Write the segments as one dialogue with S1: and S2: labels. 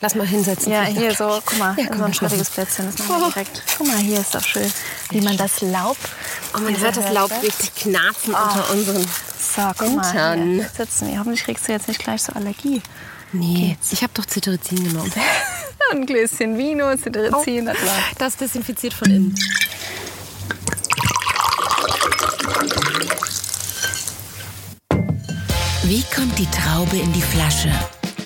S1: Lass mal hinsetzen.
S2: Ja, hier so, guck mal, ja, so ein schattiges Plätzchen. Das machen wir oh. direkt. Guck mal, hier ist doch schön, wie man das Laub.
S1: Oh, man hört das Laub richtig knarzen oh. unter unseren
S2: So, guck mal, hier sitzen wir. Hoffentlich kriegst du jetzt nicht gleich so Allergie.
S1: Nee, Geht's? ich habe doch Cetirizin genommen.
S2: ein Gläschen Vino, Cetirizin.
S1: Oh. Das desinfiziert von innen.
S3: Wie kommt die Traube in die Flasche?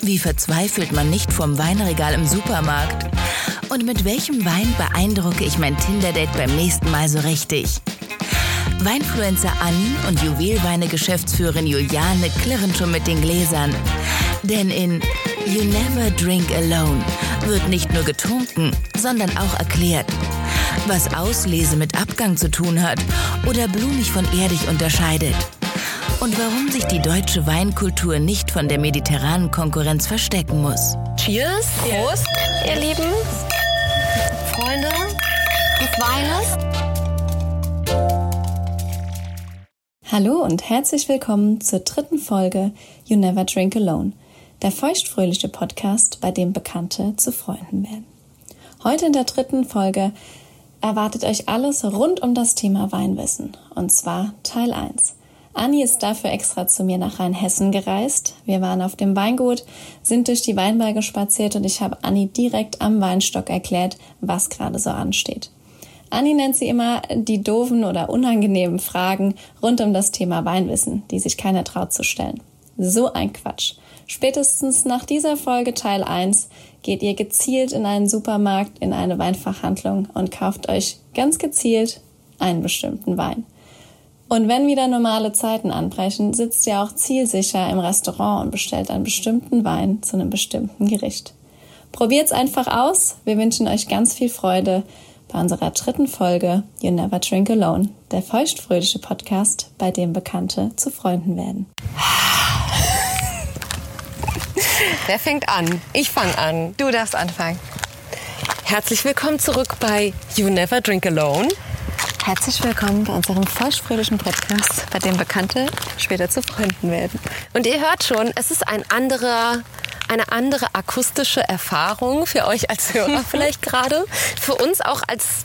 S3: Wie verzweifelt man nicht vom Weinregal im Supermarkt? Und mit welchem Wein beeindrucke ich mein Tinder-Date beim nächsten Mal so richtig? Weinfluencer Anni und Juwelweine-Geschäftsführerin Juliane klirren schon mit den Gläsern. Denn in You Never Drink Alone wird nicht nur getrunken, sondern auch erklärt, was Auslese mit Abgang zu tun hat oder blumig von erdig unterscheidet und warum sich die deutsche Weinkultur nicht von der mediterranen Konkurrenz verstecken muss.
S1: Cheers, Prost, ihr Lieben, Freunde des Weines.
S2: Hallo und herzlich willkommen zur dritten Folge You Never Drink Alone, der feuchtfröhliche Podcast, bei dem Bekannte zu Freunden werden. Heute in der dritten Folge erwartet euch alles rund um das Thema Weinwissen, und zwar Teil 1. Anni ist dafür extra zu mir nach Rheinhessen gereist. Wir waren auf dem Weingut, sind durch die Weinberge spaziert und ich habe Anni direkt am Weinstock erklärt, was gerade so ansteht. Anni nennt sie immer die doofen oder unangenehmen Fragen rund um das Thema Weinwissen, die sich keiner traut zu stellen. So ein Quatsch. Spätestens nach dieser Folge Teil 1 geht ihr gezielt in einen Supermarkt, in eine Weinfachhandlung und kauft euch ganz gezielt einen bestimmten Wein. Und wenn wieder normale Zeiten anbrechen, sitzt ihr auch zielsicher im Restaurant und bestellt einen bestimmten Wein zu einem bestimmten Gericht. Probiert's einfach aus. Wir wünschen euch ganz viel Freude bei unserer dritten Folge You Never Drink Alone, der feuchtfröhliche Podcast, bei dem Bekannte zu Freunden werden.
S1: Wer fängt an? Ich fange an.
S2: Du darfst anfangen.
S1: Herzlich willkommen zurück bei You Never Drink Alone.
S2: Herzlich willkommen bei unserem feuchtfröhlichen Podcast, bei dem Bekannte später zu Freunden werden.
S1: Und ihr hört schon, es ist ein anderer eine andere akustische Erfahrung für euch als Hörer vielleicht gerade, für uns auch als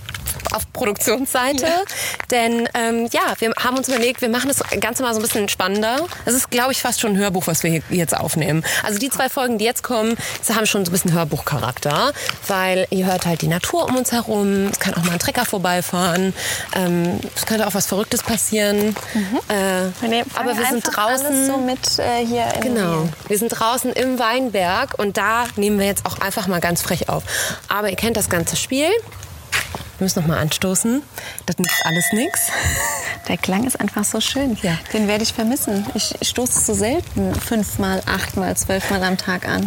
S1: auf Produktionsseite. Ja. Denn ähm, ja, wir haben uns überlegt, wir machen das Ganze mal so ein bisschen spannender. Das ist, glaube ich, fast schon ein Hörbuch, was wir hier jetzt aufnehmen. Also die zwei Folgen, die jetzt kommen, die haben schon so ein bisschen Hörbuchcharakter, weil ihr hört halt die Natur um uns herum. Es kann auch mal ein Trecker vorbeifahren. Ähm, es könnte auch was Verrücktes passieren. Mhm.
S2: Äh, wir aber wir sind draußen so mit äh,
S1: genau, wir sind draußen im Weinberg und da nehmen wir jetzt auch einfach mal ganz frech auf. Aber ihr kennt das ganze Spiel. Wir müssen noch mal anstoßen. Das nützt alles nichts.
S2: Der Klang ist einfach so schön. Ja. Den werde ich vermissen. Ich stoße so selten fünfmal, achtmal, zwölfmal am Tag an.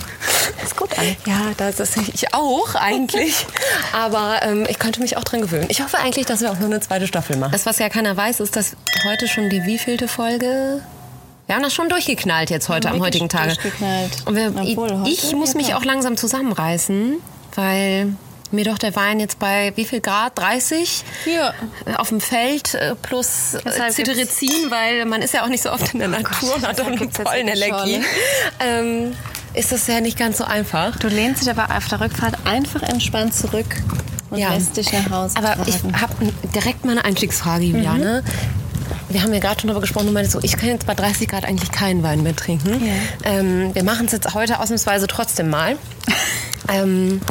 S1: Das ist gut an. Ja, das ist ich auch eigentlich. Aber ähm, ich könnte mich auch dran gewöhnen. Ich hoffe eigentlich, dass wir auch noch eine zweite Staffel machen. Das, was ja keiner weiß, ist, dass heute schon die wievielte Folge wir haben das schon durchgeknallt jetzt heute am heutigen Tage. Und wir, Obwohl, ich, ich muss mich auch langsam zusammenreißen, weil mir doch der Wein jetzt bei wie viel Grad? 30?
S2: Ja.
S1: Auf dem Feld äh, plus äh, Cetirizin, weil man ist ja auch nicht so oft in der oh Natur und hat auch eine Pollenallergie. Ähm, ist das ja nicht ganz so einfach.
S2: Du lehnst dich aber auf der Rückfahrt einfach entspannt zurück und ja. lässt dich nach Hause
S1: Aber tragen. ich habe direkt mal eine Einstiegsfrage, Juliane. Mhm wir haben ja gerade schon darüber gesprochen, du meinst so, ich kann jetzt bei 30 Grad eigentlich keinen Wein mehr trinken. Ja. Ähm, wir machen es jetzt heute ausnahmsweise trotzdem mal. ähm,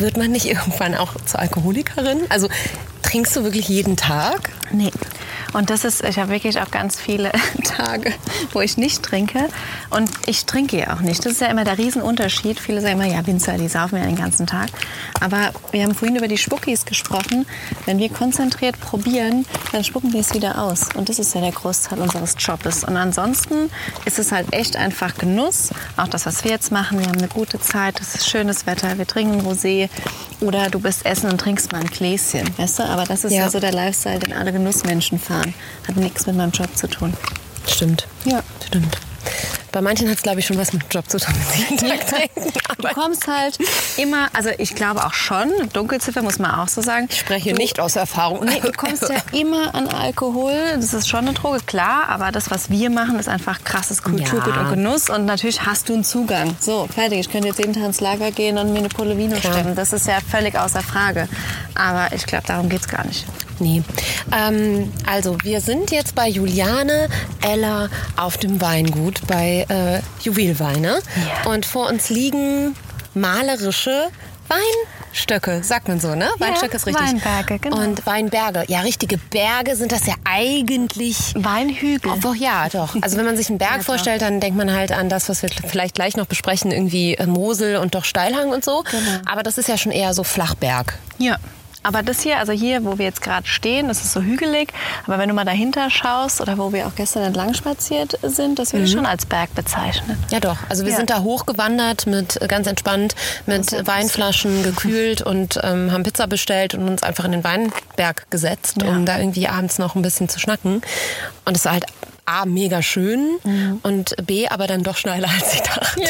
S1: wird man nicht irgendwann auch zur Alkoholikerin? Also trinkst du wirklich jeden Tag?
S2: Nee. Und das ist, ich habe wirklich auch ganz viele Tage, wo ich nicht trinke. Und ich trinke ja auch nicht. Das ist ja immer der Riesenunterschied. Viele sagen immer, ja, Winzer, die saufen ja den ganzen Tag. Aber wir haben vorhin über die Spuckis gesprochen. Wenn wir konzentriert probieren, dann spucken wir es wieder aus. Und das ist ja der Großteil unseres Jobs. Und ansonsten ist es halt echt einfach Genuss. Auch das, was wir jetzt machen. Wir haben eine gute Zeit, es ist schönes Wetter, wir trinken Rosé. Oder du bist essen und trinkst mal ein Gläschen, weißt du? Aber das ist ja, ja so der Lifestyle, den alle Genussmenschen fahren. Hat nichts mit meinem Job zu tun.
S1: Stimmt. Ja. Stimmt. Bei manchen hat es, glaube ich, schon was mit dem Job zu tun.
S2: Du kommst halt immer, also ich glaube auch schon, Dunkelziffer muss man auch so sagen.
S1: Ich spreche
S2: du,
S1: nicht aus Erfahrung.
S2: Nee, du kommst ja immer an Alkohol. Das ist schon eine Droge, klar. Aber das, was wir machen, ist einfach krasses Kulturgut
S1: Ja.
S2: und Genuss. Und natürlich hast du einen Zugang. So, fertig. Ich könnte jetzt jeden Tag ins Lager gehen und mir eine Pulle Vino
S1: Klar.
S2: stemmen. Das ist ja völlig außer Frage. Aber ich glaube, darum geht es gar nicht.
S1: Nee. Ähm, also, wir sind jetzt bei Juliane Eller auf dem Weingut bei äh, Juwelweine.
S2: Ja.
S1: Und vor uns liegen malerische Weinstöcke, sagt man so, ne? Weinstöcke ist richtig.
S2: Weinberge, genau.
S1: Und Weinberge. Ja, richtige Berge sind das ja eigentlich.
S2: Weinhügel.
S1: Obwohl, ja, doch. Also wenn man sich einen Berg
S2: doch.
S1: vorstellt, dann denkt man halt an das, was wir vielleicht gleich noch besprechen, irgendwie äh, Mosel und doch Steilhang und so.
S2: Genau.
S1: Aber das ist ja schon eher so Flachberg.
S2: Ja. Aber das hier, also hier, wo wir jetzt gerade stehen, das ist so hügelig. Aber wenn du mal dahinter schaust oder wo wir auch gestern entlang spaziert sind, das würde ich schon als Berg bezeichnen.
S1: Ja, doch. Also wir
S2: Ja.
S1: sind da hochgewandert mit äh, ganz entspannt mit
S2: ist
S1: Weinflaschen gekühlt und ähm, haben Pizza bestellt und uns einfach in den Weinberg gesetzt,
S2: Ja.
S1: um da irgendwie abends noch ein bisschen zu schnacken. Und es war halt A, mega schön
S2: Mhm.
S1: und B, aber dann doch schneller als ich dachte.
S2: Du?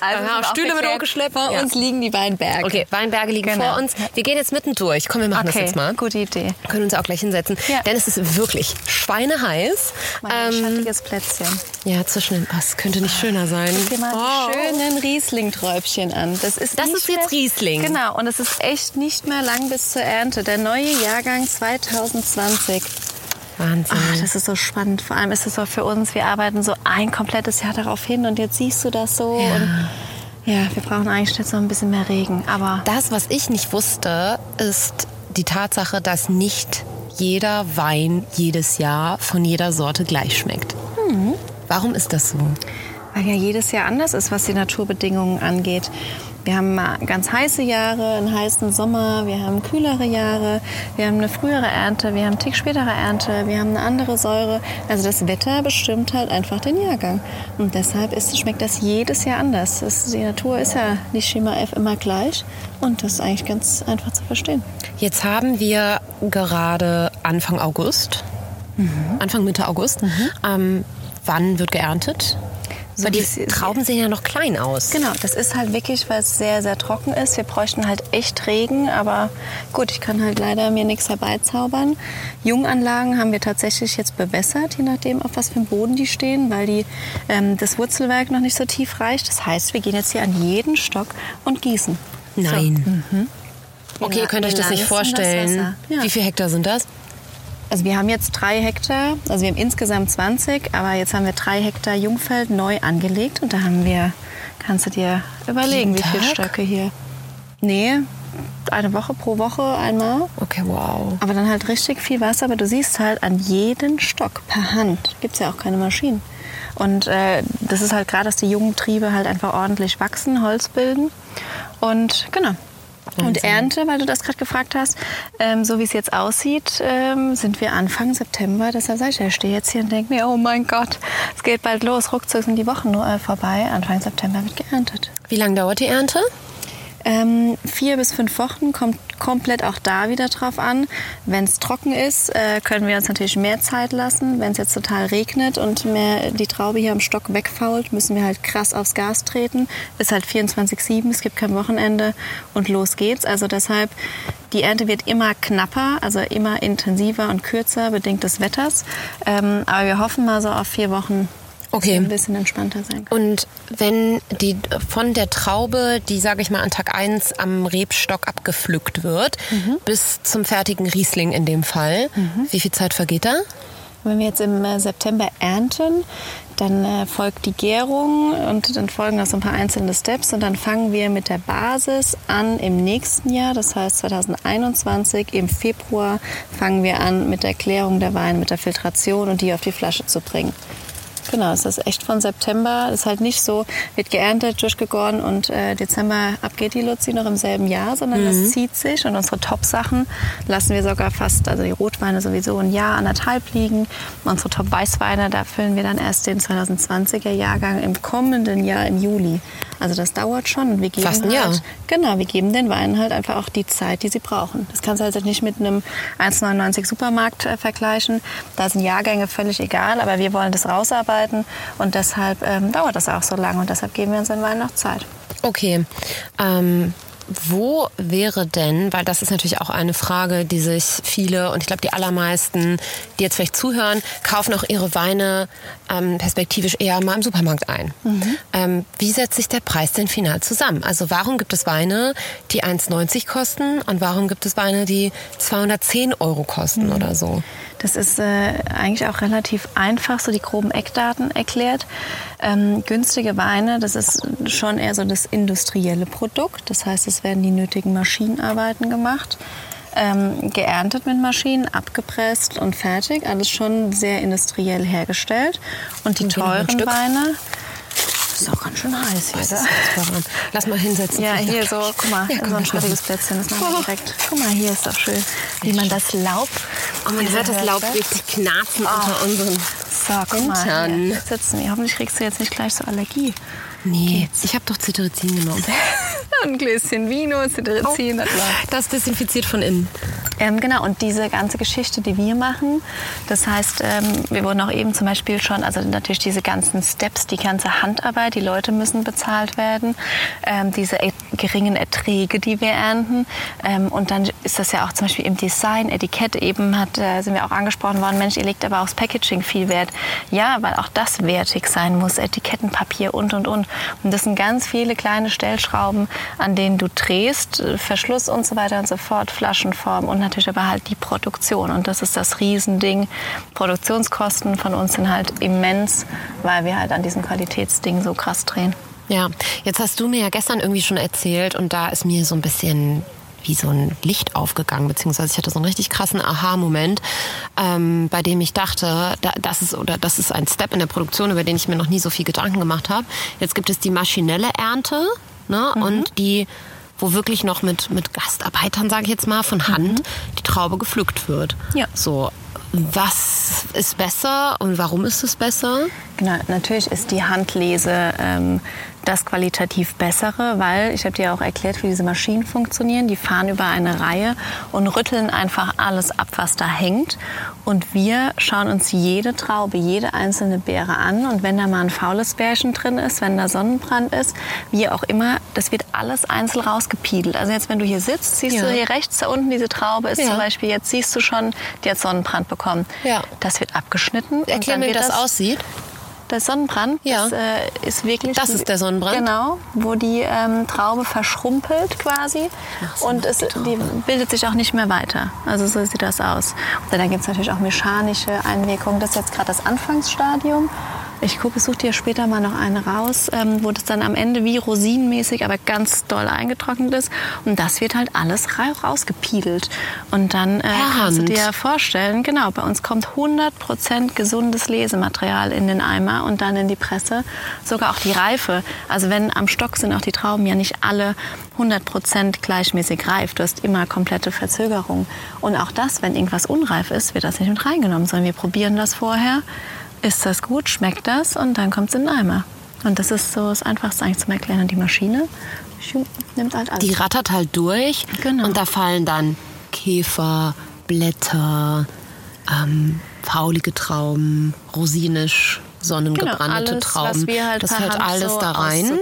S1: Also
S2: sind wir
S1: Stühle mit hochgeschleppt.
S2: Vor
S1: Ja.
S2: uns liegen die Weinberge.
S1: Okay, Weinberge liegen
S2: Genau.
S1: vor uns. Wir gehen jetzt mittendurch. Komm, wir machen das
S2: Okay,
S1: jetzt mal.
S2: gute Idee.
S1: Können uns auch gleich hinsetzen.
S2: Ja.
S1: Denn es ist wirklich schweineheiß.
S2: Mal ein
S1: Ähm,
S2: schattiges Plätzchen.
S1: ja, zwischen den. Oh, es könnte nicht schöner sein.
S2: Guck dir mal
S1: Oh.
S2: schönen Riesling-Träubchen an. Das ist,
S1: Das ist jetzt Riesling.
S2: Genau, und es ist echt nicht mehr lang bis zur Ernte. Der neue Jahrgang 2020.
S1: Wahnsinn.
S2: Ach, das ist so spannend. Vor allem ist es so für uns, wir arbeiten so ein komplettes Jahr darauf hin und jetzt siehst du das so.
S1: Ja.
S2: Ja, wir brauchen eigentlich jetzt noch ein bisschen mehr Regen. Aber
S1: Das, was ich nicht wusste, ist die Tatsache, dass nicht jeder Wein jedes Jahr von jeder Sorte gleich schmeckt. Warum ist das so?
S2: weil ja jedes Jahr anders ist, was die Naturbedingungen angeht. Wir haben mal ganz heiße Jahre, einen heißen Sommer, wir haben kühlere Jahre, wir haben eine frühere Ernte, wir haben einen Tick spätere Ernte, wir haben eine andere Säure. Also das Wetter bestimmt halt einfach den Jahrgang. Und deshalb ist, schmeckt das jedes Jahr anders. Das, die Natur ist ja nicht Schema F immer gleich und das ist eigentlich ganz einfach zu verstehen.
S1: Jetzt haben wir gerade Anfang August, Anfang Mitte August. Ähm, wann wird geerntet? Weil die
S2: wie es-
S1: Trauben sehen ja noch klein aus.
S2: Genau, das ist halt wirklich, weil es sehr, sehr trocken ist. Wir bräuchten halt echt Regen, aber gut, ich kann halt leider mir nichts herbeizaubern. Junganlagen haben wir tatsächlich jetzt bewässert, je nachdem, auf was für einem Boden die stehen, weil die, ähm, das Wurzelwerk noch nicht so tief reicht. Das heißt, wir gehen jetzt hier an jeden Stock und gießen.
S1: Nein.
S2: So.
S1: Okay, ihr könnt euch das nicht
S2: das
S1: vorstellen.
S2: Wasser. Ja.
S1: Wie viele Hektar sind das?
S2: Also wir haben jetzt drei Hektar, also wir haben insgesamt 20, aber jetzt haben wir drei Hektar Jungfeld neu angelegt und da haben wir, kannst du dir überlegen, wie viele? Stöcke hier. Nee, eine Woche pro Woche einmal.
S1: Okay, wow.
S2: Aber dann halt richtig viel Wasser, aber du siehst halt an jeden Stock per Hand. Gibt es ja auch keine Maschinen. Und äh, das ist halt gerade, dass die jungen Triebe halt einfach ordentlich wachsen, Holz bilden. Und genau. Und Ernte, weil du das gerade gefragt hast, ähm, so wie es jetzt aussieht, ähm, sind wir Anfang September. Deshalb sag ich, ich stehe jetzt hier und denke mir, oh mein Gott, es geht bald los. Ruckzuck sind die Wochen nur äh, vorbei. Anfang September wird geerntet.
S1: Wie lange dauert die Ernte?
S2: Ähm, vier bis fünf Wochen kommt komplett auch da wieder drauf an. Wenn es trocken ist, äh, können wir uns natürlich mehr Zeit lassen. Wenn es jetzt total regnet und mehr die Traube hier am Stock wegfault, müssen wir halt krass aufs Gas treten. Ist halt 24-7, es gibt kein Wochenende und los geht's. Also deshalb, die Ernte wird immer knapper, also immer intensiver und kürzer, bedingt des Wetters. Ähm, aber wir hoffen mal so auf vier Wochen,
S1: Okay.
S2: ein bisschen entspannter sein können.
S1: Und wenn die von der Traube, die sage ich mal an Tag 1 am Rebstock abgepflückt wird, bis zum fertigen Riesling in dem Fall, wie viel Zeit vergeht da?
S2: Wenn wir jetzt im äh, September ernten, dann äh, folgt die Gärung und dann folgen noch so ein paar einzelne Steps und dann fangen wir mit der Basis an im nächsten Jahr, das heißt 2021 im Februar fangen wir an mit der Klärung der Weine, mit der Filtration und die auf die Flasche zu bringen. Genau, es ist echt von September. Es ist halt nicht so, wird geerntet, durchgegoren und äh, Dezember ab geht die Luzi noch im selben Jahr, sondern das zieht sich und unsere Top-Sachen lassen wir sogar fast, also die Rotweine sowieso ein Jahr, anderthalb liegen. Unsere Top-Weißweine, da füllen wir dann erst den 2020er Jahrgang im kommenden Jahr im Juli. Also das dauert schon. Und wir geben
S1: Fast ein Jahr.
S2: halt, Genau, wir geben den Weinen halt einfach auch die Zeit, die sie brauchen. Das kannst du halt nicht mit einem 1,99 Supermarkt äh, vergleichen. Da sind Jahrgänge völlig egal, aber wir wollen das rausarbeiten arbeiten. Und deshalb ähm, dauert das auch so lange und deshalb geben wir uns den Wein noch Zeit.
S1: Okay. Ähm, wo wäre denn, weil das ist natürlich auch eine Frage, die sich viele und ich glaube die allermeisten, die jetzt vielleicht zuhören, kaufen auch ihre Weine ähm, perspektivisch eher mal im Supermarkt ein. Mhm. Ähm, wie setzt sich der Preis denn final zusammen? Also warum gibt es Weine, die 1,90 kosten und warum gibt es Weine, die 210 Euro kosten mhm. oder so?
S2: Das ist äh, eigentlich auch relativ einfach, so die groben Eckdaten erklärt. Ähm, günstige Weine, das ist schon eher so das industrielle Produkt. Das heißt, es werden die nötigen Maschinenarbeiten gemacht. Ähm, geerntet mit Maschinen, abgepresst und fertig. Alles schon sehr industriell hergestellt. Und die und teuren Weine,
S1: ist auch ganz schön heiß hier. Lass mal hinsetzen.
S2: Ja, hier so, guck mal, ja, so ein schattiges Plätzchen. Das machen wir direkt. Guck mal, hier ist doch schön, wie man das Laub.
S1: Oh, man hört das Laub richtig knarzen oh. unter unseren
S2: so, guck mal, hier sitzen wir. Hoffentlich kriegst du jetzt nicht gleich so Allergie.
S1: Nee, Geht's? ich habe doch Cetirizin genommen.
S2: ein Gläschen Vino, Cetirizin.
S1: Oh, das desinfiziert von innen.
S2: Ähm, genau, und diese ganze Geschichte, die wir machen, das heißt, ähm, wir wurden auch eben zum Beispiel schon, also natürlich diese ganzen Steps, die ganze Handarbeit, die Leute müssen bezahlt werden, ähm, diese geringen Erträge, die wir ernten. Ähm, und dann ist das ja auch zum Beispiel im Design, Etikett eben, hat, äh, sind wir auch angesprochen worden, Mensch, ihr legt aber aufs Packaging viel Wert. Ja, weil auch das wertig sein muss, Etikettenpapier und, und, und. Und das sind ganz viele kleine Stellschrauben, an denen du drehst, äh, Verschluss und so weiter und so fort, Flaschenform und natürlich aber halt die Produktion. Und das ist das Riesending. Produktionskosten von uns sind halt immens, weil wir halt an diesem Qualitätsding so krass drehen.
S1: Ja, jetzt hast du mir ja gestern irgendwie schon erzählt und da ist mir so ein bisschen wie so ein Licht aufgegangen, beziehungsweise ich hatte so einen richtig krassen Aha-Moment, ähm, bei dem ich dachte, da, das ist oder das ist ein Step in der Produktion, über den ich mir noch nie so viel Gedanken gemacht habe. Jetzt gibt es die maschinelle Ernte ne, mhm. und die wo wirklich noch mit, mit Gastarbeitern, sage ich jetzt mal, von Hand mhm. die Traube gepflückt wird. Ja. So, was ist besser und warum ist es besser?
S2: Genau, natürlich ist die Handlese ähm, das qualitativ bessere, weil ich habe dir auch erklärt, wie diese Maschinen funktionieren. Die fahren über eine Reihe und rütteln einfach alles ab, was da hängt. Und wir schauen uns jede Traube, jede einzelne Beere an. Und wenn da mal ein faules Bärchen drin ist, wenn da Sonnenbrand ist, wie auch immer, das wird alles einzeln rausgepiedelt. Also jetzt, wenn du hier sitzt, siehst ja. du hier rechts da unten diese Traube ist ja. zum Beispiel, jetzt siehst du schon, die hat Sonnenbrand bekommen. Ja. Das wird abgeschnitten.
S1: Erklär mir, wie das, das aussieht.
S2: Der Sonnenbrand ja. das, äh, ist wirklich.
S1: Das ist der Sonnenbrand?
S2: Genau, wo die ähm, Traube verschrumpelt quasi. Ach, und es, die bildet sich auch nicht mehr weiter. Also so sieht das aus. Und dann gibt es natürlich auch mechanische Einwirkungen. Das ist jetzt gerade das Anfangsstadium. Ich gucke, suche dir später mal noch eine raus, ähm, wo das dann am Ende wie rosinenmäßig, aber ganz doll eingetrocknet ist. Und das wird halt alles rausgepiedelt. Und dann äh, kannst du dir vorstellen, genau, bei uns kommt 100% gesundes Lesematerial in den Eimer und dann in die Presse. Sogar auch die Reife. Also wenn am Stock sind auch die Trauben ja nicht alle 100% gleichmäßig reif. Du hast immer komplette Verzögerung. Und auch das, wenn irgendwas unreif ist, wird das nicht mit reingenommen, sondern wir probieren das vorher ist das gut, schmeckt das und dann kommt es in den Eimer. Und das ist so das Einfachste eigentlich zum Erklären. Und die Maschine nimmt halt alles.
S1: Die rattert halt durch genau. und da fallen dann Käfer, Blätter, ähm, faulige Trauben, rosinisch, sonnengebrannte genau, Trauben.
S2: Halt
S1: das hört alles so da rein.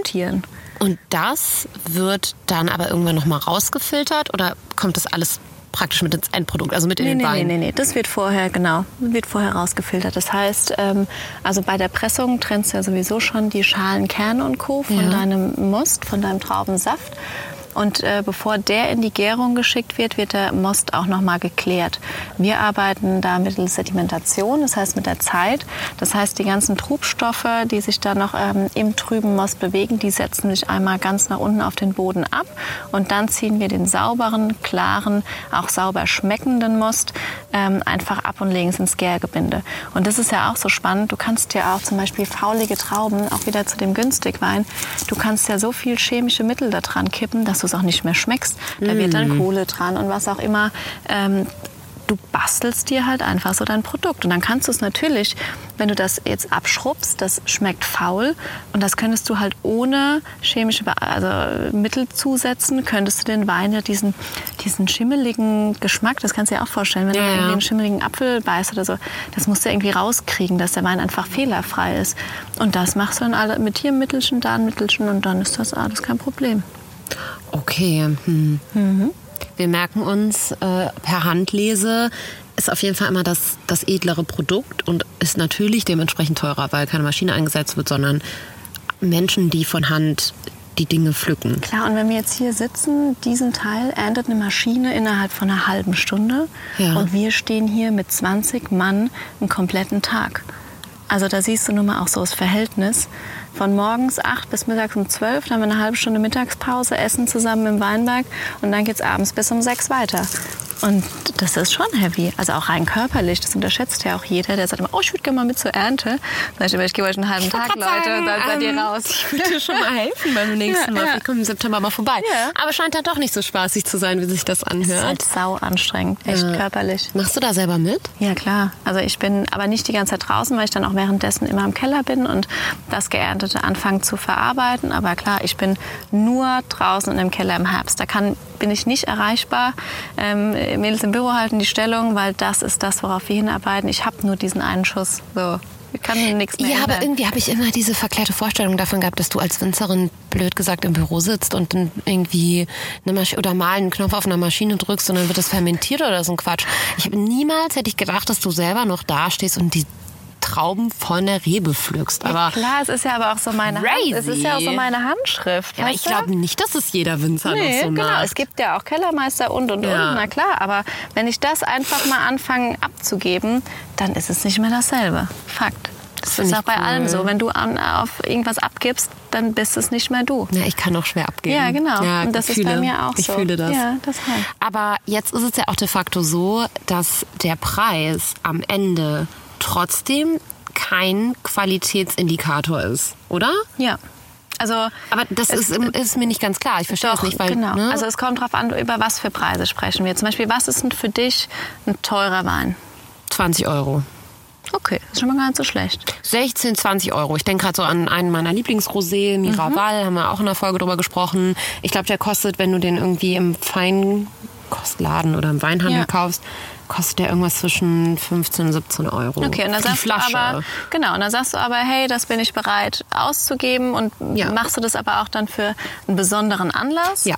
S1: Und das wird dann aber irgendwann nochmal rausgefiltert oder kommt das alles praktisch mit ins Endprodukt, also mit in
S2: nee,
S1: den
S2: nee,
S1: Wein?
S2: Nee, nee, nee, das wird vorher, genau, wird vorher rausgefiltert. Das heißt, ähm, also bei der Pressung trennst du ja sowieso schon die Schalen, Kerne und Co. von ja. deinem Most, von deinem Traubensaft. Und äh, bevor der in die Gärung geschickt wird, wird der Most auch noch mal geklärt. Wir arbeiten da mittels Sedimentation, das heißt mit der Zeit. Das heißt, die ganzen Trubstoffe, die sich da noch ähm, im trüben Most bewegen, die setzen sich einmal ganz nach unten auf den Boden ab. Und dann ziehen wir den sauberen, klaren, auch sauber schmeckenden Most ähm, einfach ab und legen es ins Gärgebinde. Und das ist ja auch so spannend. Du kannst ja auch zum Beispiel faulige Trauben, auch wieder zu dem Günstigwein, du kannst ja so viel chemische Mittel da dran kippen, dass du es auch nicht mehr schmeckst. Da mm. wird dann mhm. Kohle dran und was auch immer. Ähm, du bastelst dir halt einfach so dein Produkt. Und dann kannst du es natürlich, wenn du das jetzt abschrubbst, das schmeckt faul und das könntest du halt ohne chemische also Mittel zusetzen, könntest du den Wein ja diesen, diesen schimmeligen Geschmack, das kannst du dir auch vorstellen, wenn ja, du irgendwie einen schimmeligen Apfel beißt oder so, das musst du irgendwie rauskriegen, dass der Wein einfach fehlerfrei ist. Und das machst du dann alle mit hier ein Mittelchen, da ein Mittelchen und dann ist das alles kein Problem.
S1: Okay. Hm. Mhm. Wir merken uns äh, per Handlese ist auf jeden Fall immer das, das edlere Produkt und ist natürlich dementsprechend teurer, weil keine Maschine eingesetzt wird, sondern Menschen, die von Hand die Dinge pflücken.
S2: Klar, und wenn wir jetzt hier sitzen, diesen Teil erntet eine Maschine innerhalb von einer halben Stunde ja. und wir stehen hier mit 20 Mann einen kompletten Tag. Also da siehst du nun mal auch so das Verhältnis. Von morgens 8 bis mittags um 12, dann haben wir eine halbe Stunde Mittagspause, essen zusammen im Weinberg und dann geht es abends bis um 6 weiter. Und das ist schon heavy. Also auch rein körperlich. Das unterschätzt ja auch jeder. Der sagt immer, oh, ich würde gerne mal mit zur Ernte. Dann ich, ich gebe euch einen halben Tag, Leute, sagen, und dann seid ihr ähm, raus.
S1: Ich würde dir schon mal helfen beim nächsten Mal. Ja, ja. Ich komme im September mal vorbei. Ja. Aber scheint dann doch nicht so spaßig zu sein, wie sich das anhört. Das ist
S2: halt sau anstrengend, echt körperlich.
S1: Machst du da selber mit?
S2: Ja, klar. Also ich bin aber nicht die ganze Zeit draußen, weil ich dann auch währenddessen immer im Keller bin und das Geerntete anfange zu verarbeiten. Aber klar, ich bin nur draußen im Keller im Herbst. Da kann bin ich nicht erreichbar. Ähm, Mädels im Büro halten die Stellung, weil das ist das, worauf wir hinarbeiten. Ich habe nur diesen einen Schuss. So. Ich kann nichts mehr.
S1: Ja, ändern. aber irgendwie habe ich immer diese verklärte Vorstellung davon gehabt, dass du als Winzerin blöd gesagt im Büro sitzt und dann irgendwie eine Masch oder mal einen Knopf auf einer Maschine drückst und dann wird das fermentiert oder so ein Quatsch. Ich habe niemals hätte ich gedacht, dass du selber noch dastehst und die Trauben von der Rebe pflückst.
S2: Aber ja, klar, es ist ja aber auch so meine crazy. Hand, es ist ja auch so meine Handschrift.
S1: Ja, ich glaube nicht, dass es jeder Winzer nee, noch so
S2: genau. Es gibt ja auch Kellermeister und und ja. und, na klar. Aber wenn ich das einfach mal anfange abzugeben, dann ist es nicht mehr dasselbe. Fakt. Das, ist auch bei cool. allem so. Wenn du an, auf irgendwas abgibst, dann bist es nicht mehr du.
S1: Ja, ich kann auch schwer abgeben.
S2: Ja, genau. Ja, und das fühle, ist bei mir auch
S1: ich
S2: so.
S1: Ich fühle das.
S2: Ja, das halt.
S1: Aber jetzt ist es ja auch de facto so, dass der Preis am Ende trotzdem kein Qualitätsindikator ist, oder?
S2: Ja. Also,
S1: aber das ist, ist, mir nicht ganz klar. Ich verstehe
S2: doch,
S1: das nicht, weil.
S2: Genau. Ne? Also es kommt darauf an, über was für Preise sprechen wir. Zum Beispiel, was ist denn für dich ein teurer Wein?
S1: 20 Euro.
S2: Okay, ist schon mal gar nicht so schlecht.
S1: 16, 20 Euro. Ich denke gerade so an einen meiner Lieblingsrosé, Miraval, mhm. haben wir auch in der Folge drüber gesprochen. Ich glaube, der kostet, wenn du den irgendwie im Feinkostladen oder im Weinhandel ja. kaufst, kostet der irgendwas zwischen 15 und 17 Euro.
S2: Okay, und dann sagst Flasche. du aber, genau, und dann sagst du aber, hey, das bin ich bereit auszugeben und ja. machst du das aber auch dann für einen besonderen Anlass?
S1: Ja.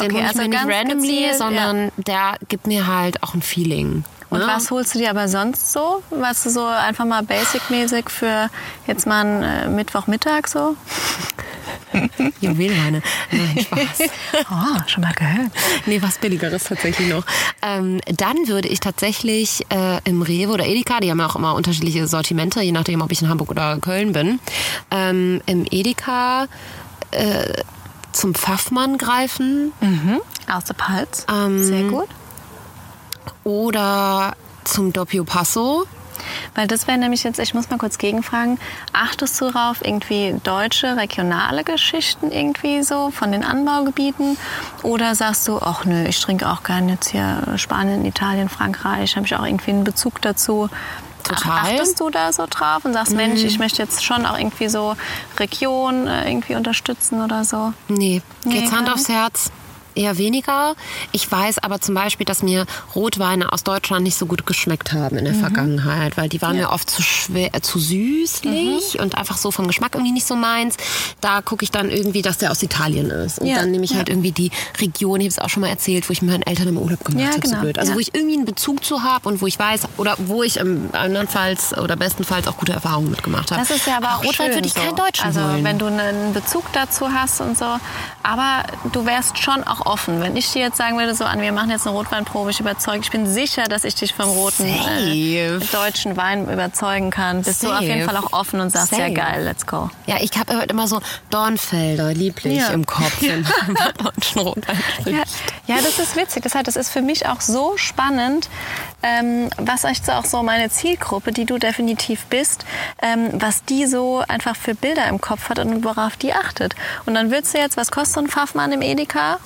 S1: Den okay, also nicht randomly, gezielt, sondern ja. der gibt mir halt auch ein Feeling.
S2: Und ja. was holst du dir aber sonst so? Was du so einfach mal basic-mäßig für jetzt mal einen äh, Mittwochmittag so?
S1: Juwelweine. Nein, Spaß.
S2: oh, schon mal gehört.
S1: Nee, was Billigeres tatsächlich noch. Ähm, dann würde ich tatsächlich äh, im Rewe oder Edeka, die haben ja auch immer unterschiedliche Sortimente, je nachdem, ob ich in Hamburg oder Köln bin, ähm, im Edeka äh, zum Pfaffmann greifen.
S2: Mhm. Aus der Palz. Ähm, Sehr gut.
S1: Oder zum Doppio Passo.
S2: Weil das wäre nämlich jetzt, ich muss mal kurz gegenfragen, achtest du darauf, irgendwie deutsche, regionale Geschichten irgendwie so von den Anbaugebieten? Oder sagst du, ach nö, ich trinke auch gerne jetzt hier Spanien, Italien, Frankreich, habe ich auch irgendwie einen Bezug dazu?
S1: Total.
S2: Achtest du da so drauf und sagst, Mensch, ich mhm. möchte jetzt schon auch irgendwie so Region äh, irgendwie unterstützen oder so?
S1: Nee, nee geht's Hand aufs Herz eher weniger. Ich weiß aber zum Beispiel, dass mir Rotweine aus Deutschland nicht so gut geschmeckt haben in der mhm. Vergangenheit, weil die waren ja. mir oft zu schwer, äh, zu süßlich mhm. und einfach so vom Geschmack irgendwie nicht so meins. Da gucke ich dann irgendwie, dass der aus Italien ist. Und ja. dann nehme ich halt irgendwie die Region, ich habe es auch schon mal erzählt, wo ich mit meinen Eltern im Urlaub gemacht ja, habe. Genau. So blöd. Also wo ich irgendwie einen Bezug zu habe und wo ich weiß, oder wo ich im andernfalls oder bestenfalls auch gute Erfahrungen mitgemacht habe.
S2: Das ist ja aber auch
S1: Rotwein
S2: schön
S1: würde ich
S2: so.
S1: kein Deutschen
S2: Also
S1: wollen.
S2: wenn du einen Bezug dazu hast und so. Aber du wärst schon auch offen. Wenn ich dir jetzt sagen würde, so an, wir machen jetzt eine Rotweinprobe, ich überzeuge, ich bin sicher, dass ich dich vom roten äh, deutschen Wein überzeugen kann. Bist Safe. du auf jeden Fall auch offen und sagst, Safe. ja geil, let's go.
S1: Ja, ich habe halt immer so Dornfelder lieblich ja. im Kopf, Rotwein
S2: ja. ja, das ist witzig. Das, heißt, das ist für mich auch so spannend, ähm, was echt auch so meine Zielgruppe, die du definitiv bist, ähm, was die so einfach für Bilder im Kopf hat und worauf die achtet. Und dann willst du jetzt, was kostet so ein Pfaffmann im Edeka?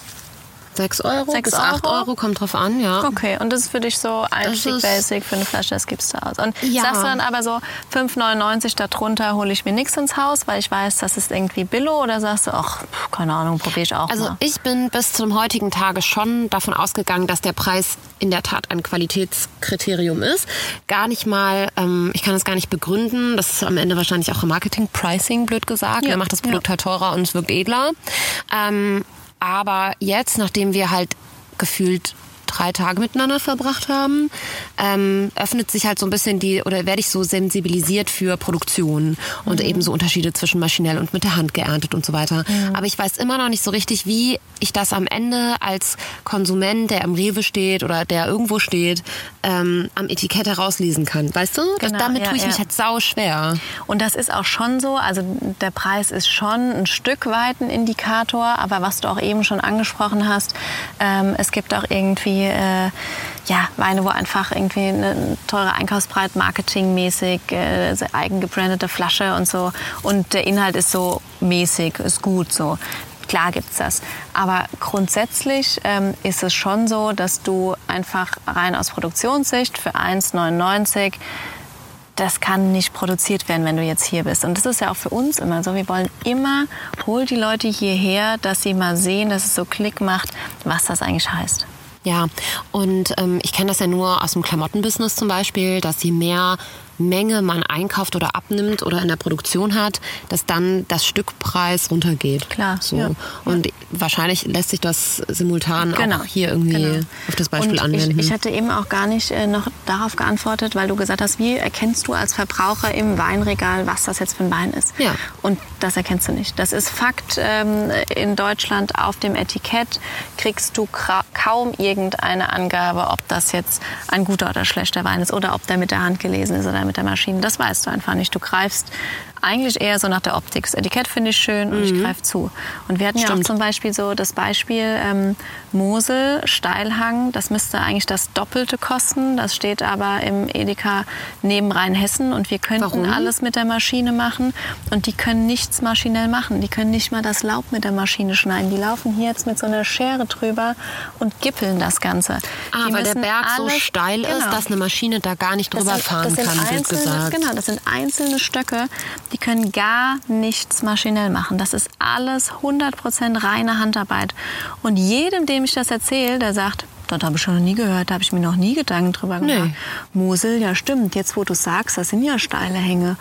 S1: 6 Euro
S2: Sechs
S1: bis 8
S2: Euro?
S1: Kommt drauf an, ja.
S2: Okay, und das ist für dich so Einstieg Basic für eine Flasche, das gibst du aus. Und
S1: Ja.
S2: sagst du dann aber so 5,99 darunter hole ich mir nichts ins Haus, weil ich weiß, das ist irgendwie Billo oder sagst du, ach, keine Ahnung, probiere ich auch
S1: Also
S2: mal.
S1: ich bin bis zum heutigen Tage schon davon ausgegangen, dass der Preis in der Tat ein Qualitätskriterium ist. Gar nicht mal, ähm, ich kann das gar nicht begründen. Das ist am Ende wahrscheinlich auch im Marketing Pricing, blöd gesagt.
S2: Ja,
S1: Wer macht das
S2: ja.
S1: Produkt halt teurer und es wirkt edler. Ähm, aber jetzt, nachdem wir halt gefühlt drei Tage miteinander verbracht haben, ähm, öffnet sich halt so ein bisschen die, oder werde ich so sensibilisiert für Produktion und eben so Unterschiede zwischen maschinell und mit der Hand geerntet und so weiter. Aber ich weiß immer noch nicht so richtig, wie ich das am Ende als Konsument, der im Rewe steht oder der irgendwo steht, ähm, am Etikett herauslesen kann. Weißt du? Das,
S2: Genau,
S1: damit
S2: ja,
S1: tue ich
S2: ja.
S1: mich halt sau schwer.
S2: Und das ist auch schon so. Also der Preis ist schon ein Stück weit ein Indikator. Aber was du auch eben schon angesprochen hast, ähm, es gibt auch irgendwie äh, ja, Weine, wo einfach irgendwie eine teure Einkaufspreis marketingmäßig, äh, eigen Flasche und so. Und der Inhalt ist so mäßig, ist gut so. Klar gibt's das. Aber grundsätzlich ähm, ist es schon so, dass du einfach rein aus Produktionssicht für 1,99 das kann nicht produziert werden, wenn du jetzt hier bist. Und das ist ja auch für uns immer so. Wir wollen immer, hol die Leute hierher, dass sie mal sehen, dass es so Klick macht, was das eigentlich heißt.
S1: Ja, und ähm, ich kenne das ja nur aus dem Klamottenbusiness zum Beispiel, dass je mehr Menge man einkauft oder abnimmt oder in der Produktion hat, dass dann das Stückpreis runtergeht.
S2: Klar,
S1: So.
S2: ja.
S1: Und wahrscheinlich lässt sich das simultan
S2: Genau,
S1: auch hier irgendwie
S2: genau.
S1: auf das Beispiel
S2: Und
S1: anwenden.
S2: Ich, ich hatte eben auch gar nicht äh, noch darauf geantwortet, weil du gesagt hast, wie erkennst du als Verbraucher im Weinregal, was das jetzt für ein Wein ist?
S1: Ja.
S2: Und das erkennst du nicht. Das ist Fakt. Ähm, in Deutschland auf dem Etikett kriegst du kaum irgendeine Angabe, ob das jetzt ein guter oder schlechter Wein ist oder ob der mit der Hand gelesen ist oder mit der Maschine. Das weißt du einfach nicht. Du greifst eigentlich eher so nach der Optik. Das Etikett finde ich schön und ich greife zu. Und wir hatten ja auch
S1: Stimmt.
S2: zum Beispiel so das Beispiel ähm, Mosel, Steilhang, das müsste eigentlich das Doppelte kosten. Das steht aber im Edeka neben Rheinhessen und wir könnten
S1: Warum?
S2: alles mit der Maschine machen und die können nichts maschinell machen. Die können nicht mal das Laub mit der Maschine schneiden. Die laufen hier jetzt mit so einer Schere drüber und gippeln das Ganze.
S1: Ah,
S2: die
S1: weil der Berg so steil ist,
S2: Genau.
S1: dass eine Maschine da gar nicht drüber
S2: sind-
S1: fahren kann, wird
S2: einzelne-
S1: gesagt.
S2: Genau, das sind einzelne Stöcke, die können gar nichts maschinell machen. Das ist alles 100% reine Handarbeit. Und jedem, dem ich das erzähle, der sagt, das habe ich schon noch nie gehört, da habe ich mir noch nie Gedanken drüber gemacht.
S1: Nee.
S2: Mosel, ja stimmt, jetzt wo du sagst, das sind ja steile Hänge.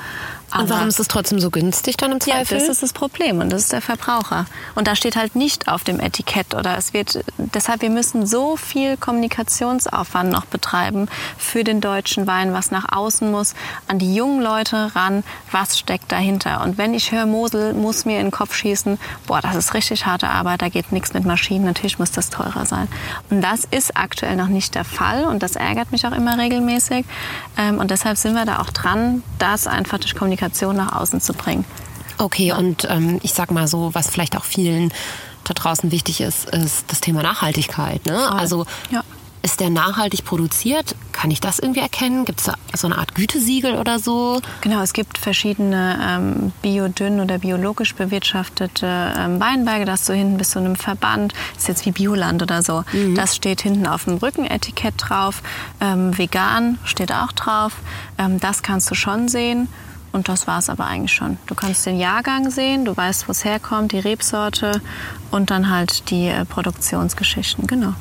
S1: Und warum ist es trotzdem so günstig dann im
S2: Ja,
S1: Zweifel?
S2: das ist das Problem und das ist der Verbraucher. Und da steht halt nicht auf dem Etikett oder es wird, deshalb wir müssen so viel Kommunikationsaufwand noch betreiben für den deutschen Wein, was nach außen muss, an die jungen Leute ran, was steckt dahinter. Und wenn ich höre, Mosel muss mir in den Kopf schießen, boah, das ist richtig harte Arbeit, da geht nichts mit Maschinen, natürlich muss das teurer sein. Und das ist aktuell noch nicht der Fall und das ärgert mich auch immer regelmäßig. Ähm, Und deshalb sind wir da auch dran, das einfach durch Kommunikation nach außen zu bringen.
S1: Okay, und ähm, ich sag mal so, was vielleicht auch vielen da draußen wichtig ist, ist das Thema Nachhaltigkeit. Ne? Also
S2: Ja.
S1: ist der nachhaltig produziert? Kann ich das irgendwie erkennen? Gibt es da so eine Art Gütesiegel oder so?
S2: Genau, es gibt verschiedene ähm, biodünn oder biologisch bewirtschaftete ähm, Weinberge. Das so hinten bis zu einem Verband. Das ist jetzt wie Bioland oder so. Das steht hinten auf dem Rückenetikett drauf. Ähm, vegan steht auch drauf. Ähm, das kannst du schon sehen. Und das war es aber eigentlich schon. Du kannst den Jahrgang sehen, du weißt, wo es herkommt, die Rebsorte und dann halt die äh, Produktionsgeschichten. Genau.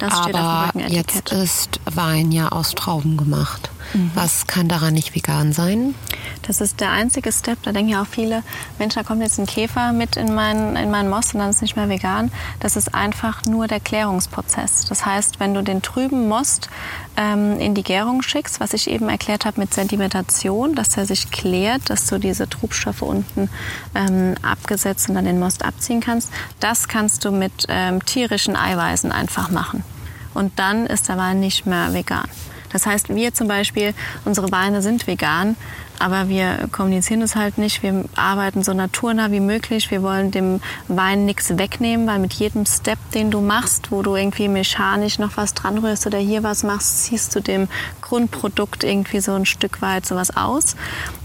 S2: Das steht auf
S1: Aber
S2: dem
S1: jetzt ist Wein ja aus Trauben gemacht.
S2: Mhm.
S1: Was kann daran nicht vegan sein?
S2: Das ist der einzige Step. Da denken ja auch viele, Mensch, da kommt jetzt ein Käfer mit in meinen, in meinen Most und dann ist es nicht mehr vegan. Das ist einfach nur der Klärungsprozess. Das heißt, wenn du den trüben Most ähm, in die Gärung schickst, was ich eben erklärt habe mit Sedimentation, dass er sich klärt, dass du diese Trubstoffe unten ähm, abgesetzt und dann den Most abziehen kannst, das kannst du mit ähm, tierischen Eiweißen einfach machen. Und dann ist der Wein nicht mehr vegan. Das heißt, wir zum Beispiel, unsere Weine sind vegan, aber wir kommunizieren es halt nicht. Wir arbeiten so naturnah wie möglich. Wir wollen dem Wein nichts wegnehmen, weil mit jedem Step, den du machst, wo du irgendwie mechanisch noch was dran rührst oder hier was machst, ziehst du dem Grundprodukt irgendwie so ein Stück weit sowas aus.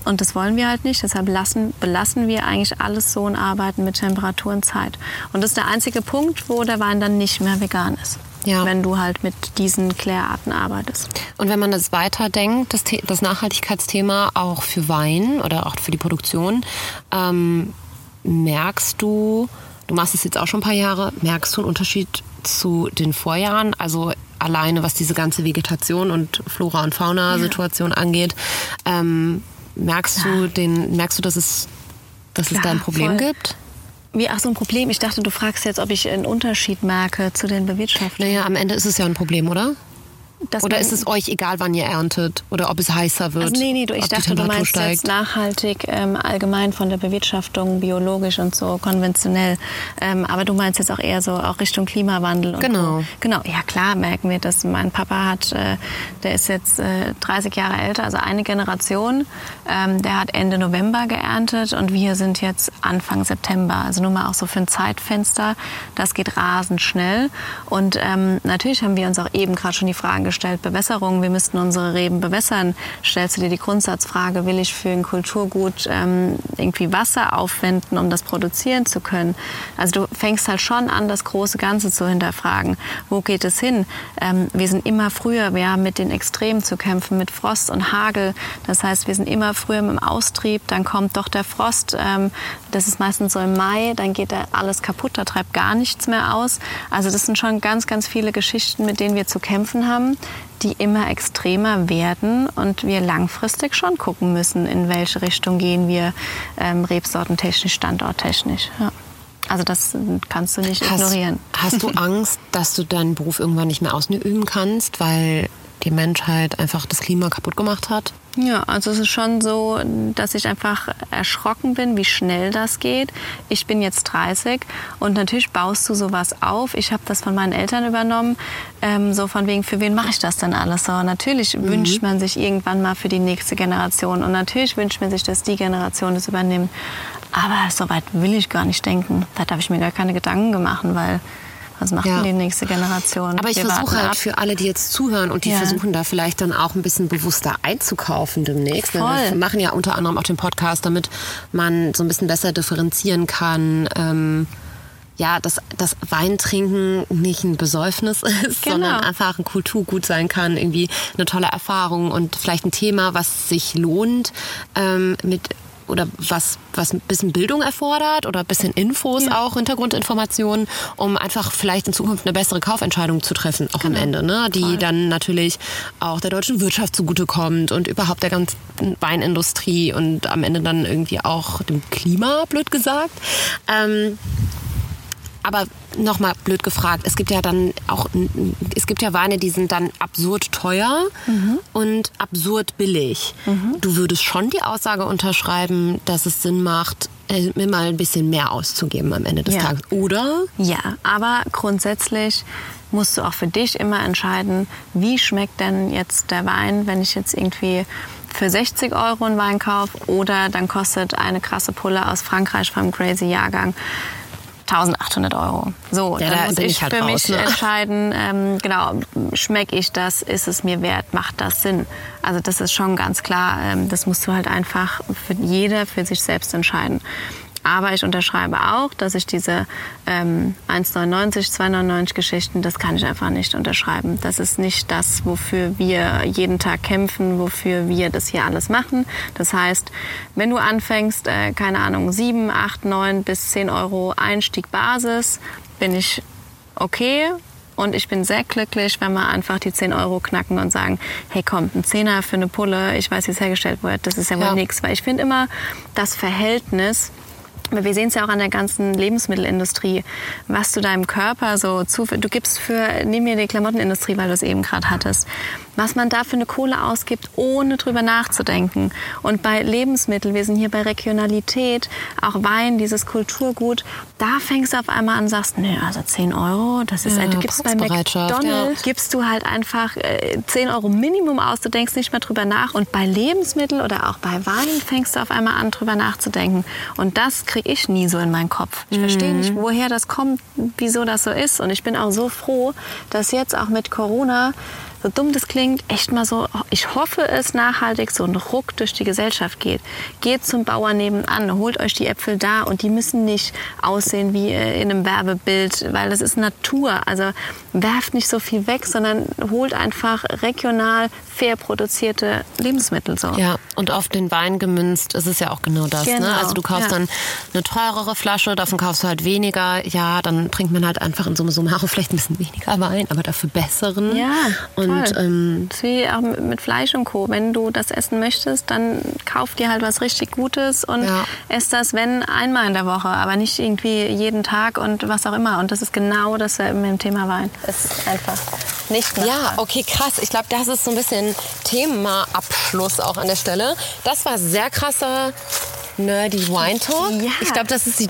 S2: Und das wollen wir halt nicht. Deshalb lassen, belassen wir eigentlich alles so und arbeiten mit Temperatur und Zeit. Und das ist der einzige Punkt, wo der Wein dann nicht mehr vegan ist ja. wenn du halt mit diesen Klärarten arbeitest.
S1: Und wenn man das weiterdenkt, das, das Nachhaltigkeitsthema auch für Wein oder auch für die Produktion, ähm, merkst du, du machst es jetzt auch schon ein paar Jahre, merkst du einen Unterschied zu den Vorjahren? Also alleine was diese ganze Vegetation und Flora- und Fauna-Situation ja. angeht, ähm, merkst ja. du den, merkst du, dass es, dass Klar, es da ein Problem voll. gibt?
S2: Wie, ach so ein Problem. Ich dachte, du fragst jetzt, ob ich einen Unterschied merke zu den Bewirtschaftungen.
S1: Naja, am Ende ist es ja ein Problem, oder? Oder ist es euch egal, wann ihr erntet? Oder ob es heißer wird?
S2: Also nee, nee, du, ich dachte, du meinst steigt. jetzt nachhaltig ähm, allgemein von der Bewirtschaftung, biologisch und so konventionell. Ähm, aber du meinst jetzt auch eher so auch Richtung Klimawandel.
S1: Genau.
S2: So. Genau, ja klar merken wir das. Mein Papa hat, äh, der ist jetzt äh, 30 Jahre älter, also eine Generation. Ähm, der hat Ende November geerntet und wir sind jetzt Anfang September. Also nur mal auch so für ein Zeitfenster. Das geht rasend schnell. Und ähm, natürlich haben wir uns auch eben gerade schon die Fragen gestellt, Bewässerung, wir müssten unsere Reben bewässern. Stellst du dir die Grundsatzfrage, will ich für ein Kulturgut ähm, irgendwie Wasser aufwenden, um das produzieren zu können? Also du fängst halt schon an, das große Ganze zu hinterfragen. Wo geht es hin? Ähm, wir sind immer früher, wir haben mit den Extremen zu kämpfen, mit Frost und Hagel. Das heißt, wir sind immer früher im Austrieb, dann kommt doch der Frost. Ähm, das ist meistens so im Mai, dann geht da alles kaputt, da treibt gar nichts mehr aus. Also das sind schon ganz, ganz viele Geschichten, mit denen wir zu kämpfen haben die immer extremer werden und wir langfristig schon gucken müssen, in welche Richtung gehen wir ähm, rebsortentechnisch, standorttechnisch. Ja. Also das kannst du nicht hast, ignorieren.
S1: Hast du Angst, dass du deinen Beruf irgendwann nicht mehr ausüben kannst, weil die Menschheit einfach das Klima kaputt gemacht hat?
S2: Ja, also es ist schon so, dass ich einfach erschrocken bin, wie schnell das geht. Ich bin jetzt 30 und natürlich baust du sowas auf. Ich habe das von meinen Eltern übernommen, ähm, so von wegen, für wen mache ich das denn alles? So, natürlich mhm. wünscht man sich irgendwann mal für die nächste Generation und natürlich wünscht man sich, dass die Generation das übernimmt. Aber so weit will ich gar nicht denken. Da darf ich mir gar keine Gedanken machen, weil was macht ja. denn die nächste Generation?
S1: Aber ich versuche halt ab. für alle, die jetzt zuhören und die ja. versuchen da vielleicht dann auch ein bisschen bewusster einzukaufen demnächst. Voll. Wir machen ja unter anderem auch den Podcast, damit man so ein bisschen besser differenzieren kann. Ähm, ja, dass das Weintrinken nicht ein Besäufnis ist, genau. sondern einfach ein Kulturgut sein kann, irgendwie eine tolle Erfahrung und vielleicht ein Thema, was sich lohnt, ähm, mit oder was, was ein bisschen Bildung erfordert oder ein bisschen Infos ja. auch, Hintergrundinformationen, um einfach vielleicht in Zukunft eine bessere Kaufentscheidung zu treffen, auch genau. am Ende, ne? die Voll. dann natürlich auch der deutschen Wirtschaft zugutekommt und überhaupt der ganzen Weinindustrie und am Ende dann irgendwie auch dem Klima, blöd gesagt. Ähm, aber nochmal blöd gefragt, es gibt ja dann auch, es gibt ja Weine, die sind dann absurd teuer mhm. und absurd billig. Mhm. Du würdest schon die Aussage unterschreiben, dass es Sinn macht, äh, mir mal ein bisschen mehr auszugeben am Ende des ja. Tages, oder?
S2: Ja, aber grundsätzlich musst du auch für dich immer entscheiden, wie schmeckt denn jetzt der Wein, wenn ich jetzt irgendwie für 60 Euro einen Wein kaufe oder dann kostet eine krasse Pulle aus Frankreich vom Crazy Jahrgang 1800 Euro. So, ja, dann muss ich, ich halt für raus, mich ne? entscheiden, ähm, genau, schmecke ich das, ist es mir wert, macht das Sinn? Also das ist schon ganz klar, ähm, das musst du halt einfach für jeder für sich selbst entscheiden. Aber ich unterschreibe auch, dass ich diese ähm, 1,99, 2,99 Geschichten, das kann ich einfach nicht unterschreiben. Das ist nicht das, wofür wir jeden Tag kämpfen, wofür wir das hier alles machen. Das heißt, wenn du anfängst, äh, keine Ahnung, 7, 8, 9 bis 10 Euro Einstieg Basis, bin ich okay. Und ich bin sehr glücklich, wenn wir einfach die 10 Euro knacken und sagen, hey komm, ein Zehner für eine Pulle, ich weiß, wie es hergestellt wird, das ist ja wohl ja. nichts. Weil ich finde immer, das Verhältnis wir sehen es ja auch an der ganzen Lebensmittelindustrie, was du deinem Körper so zu, du gibst für, nimm mir die Klamottenindustrie, weil du es eben gerade hattest. Was man da für eine Kohle ausgibt, ohne drüber nachzudenken. Und bei Lebensmitteln, wir sind hier bei Regionalität, auch Wein, dieses Kulturgut, da fängst du auf einmal an und sagst, nö, also 10 Euro, das ist,
S1: Ja,
S2: du gibst bei McDonald's,
S1: ja.
S2: gibst du halt einfach äh, 10 Euro Minimum aus, du denkst nicht mehr drüber nach. Und bei Lebensmitteln oder auch bei Wein fängst du auf einmal an, drüber nachzudenken. Und das kriege ich nie so in meinen Kopf. Ich verstehe
S1: Mhm.
S2: nicht, woher das kommt, wieso das so ist. Und ich bin auch so froh, dass jetzt auch mit Corona so dumm das klingt, echt mal so, ich hoffe es nachhaltig so ein Ruck durch die Gesellschaft geht. Geht zum Bauern nebenan, holt euch die Äpfel da und die müssen nicht aussehen wie äh, in einem Werbebild, weil das ist Natur. Also werft nicht so viel weg, sondern holt einfach regional fair produzierte Lebensmittel so.
S1: Ja, und auf den Wein gemünzt ist es ja auch genau das.
S2: Genau,
S1: Ne? Also du kaufst
S2: ja.
S1: dann eine teurere Flasche, davon kaufst du halt weniger. Ja, dann trinkt man halt einfach in Summe summarum vielleicht ein bisschen weniger Wein, aber dafür besseren.
S2: Ja,
S1: und
S2: voll.
S1: ähm,
S2: Das ist wie auch mit mit Fleisch und Co. Wenn du das essen möchtest, dann kauf dir halt was richtig Gutes und
S1: Ja.
S2: ess das, wenn, einmal in der Woche, aber nicht irgendwie jeden Tag und was auch immer. Und das ist genau das mit dem Thema Wein. Es ist einfach nicht
S1: Ja, okay, krass. Ich glaube, das ist so ein bisschen Themaabschluss auch an der Stelle. Das war sehr krasser Nerdy Wine Talk.
S2: Ja.
S1: Ich glaube, das ist die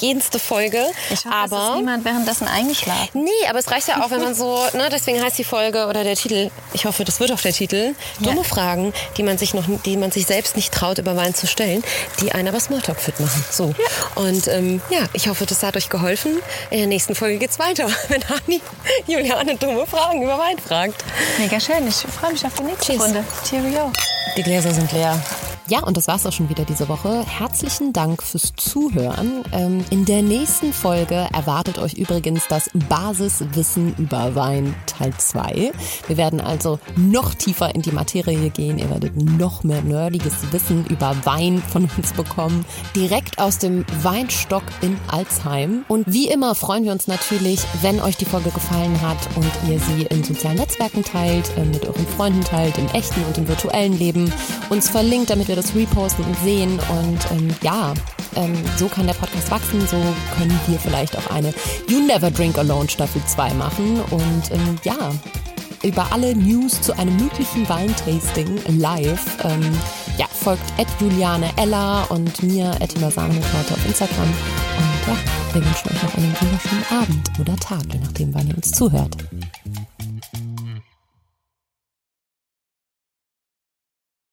S1: tiefgehendste Folge.
S2: Ich hoffe, es
S1: aber
S2: ist niemand währenddessen eingeschlafen.
S1: Nee, aber es reicht ja auch, wenn man so, ne, deswegen heißt die Folge oder der Titel, ich hoffe, das wird auch der Titel, dumme
S2: Ja.
S1: Fragen, die man sich noch, die man sich selbst nicht traut, über Wein zu stellen, die einen aber Smalltalk fit machen. So. Und ähm, ja, ich hoffe, das hat euch geholfen. In der nächsten Folge geht's weiter, wenn Hani Juliane dumme Fragen über Wein fragt.
S2: Mega schön. Ich freue mich auf die nächste
S1: Tschüss.
S2: Runde. Cheerio.
S1: Die Gläser sind leer. Ja, und das war's auch schon wieder diese Woche. Herzlichen Dank fürs Zuhören. Ähm, in der nächsten Folge erwartet euch übrigens das Basiswissen über Wein Teil 2. Wir werden also noch tiefer in die Materie gehen. Ihr werdet noch mehr nerdiges Wissen über Wein von uns bekommen. Direkt aus dem Weinstock in Alzheim. Und wie immer freuen wir uns natürlich, wenn euch die Folge gefallen hat und ihr sie in sozialen Netzwerken teilt, äh, mit euren Freunden teilt, im echten und im virtuellen Leben, uns verlinkt, damit wir das reposten und sehen. Und ähm, ja, ähm, so kann der Podcast wachsen. So können wir vielleicht auch eine You Never Drink Alone Staffel 2 machen. Und ähm, ja, über alle News zu einem möglichen Weintasting live. Ähm, ja, folgt at Juliane Ella und mir at Masanenklaute auf Instagram. Und ja, wir wünschen euch noch einen wunderschönen Abend oder Tag, je nachdem, wann ihr uns zuhört.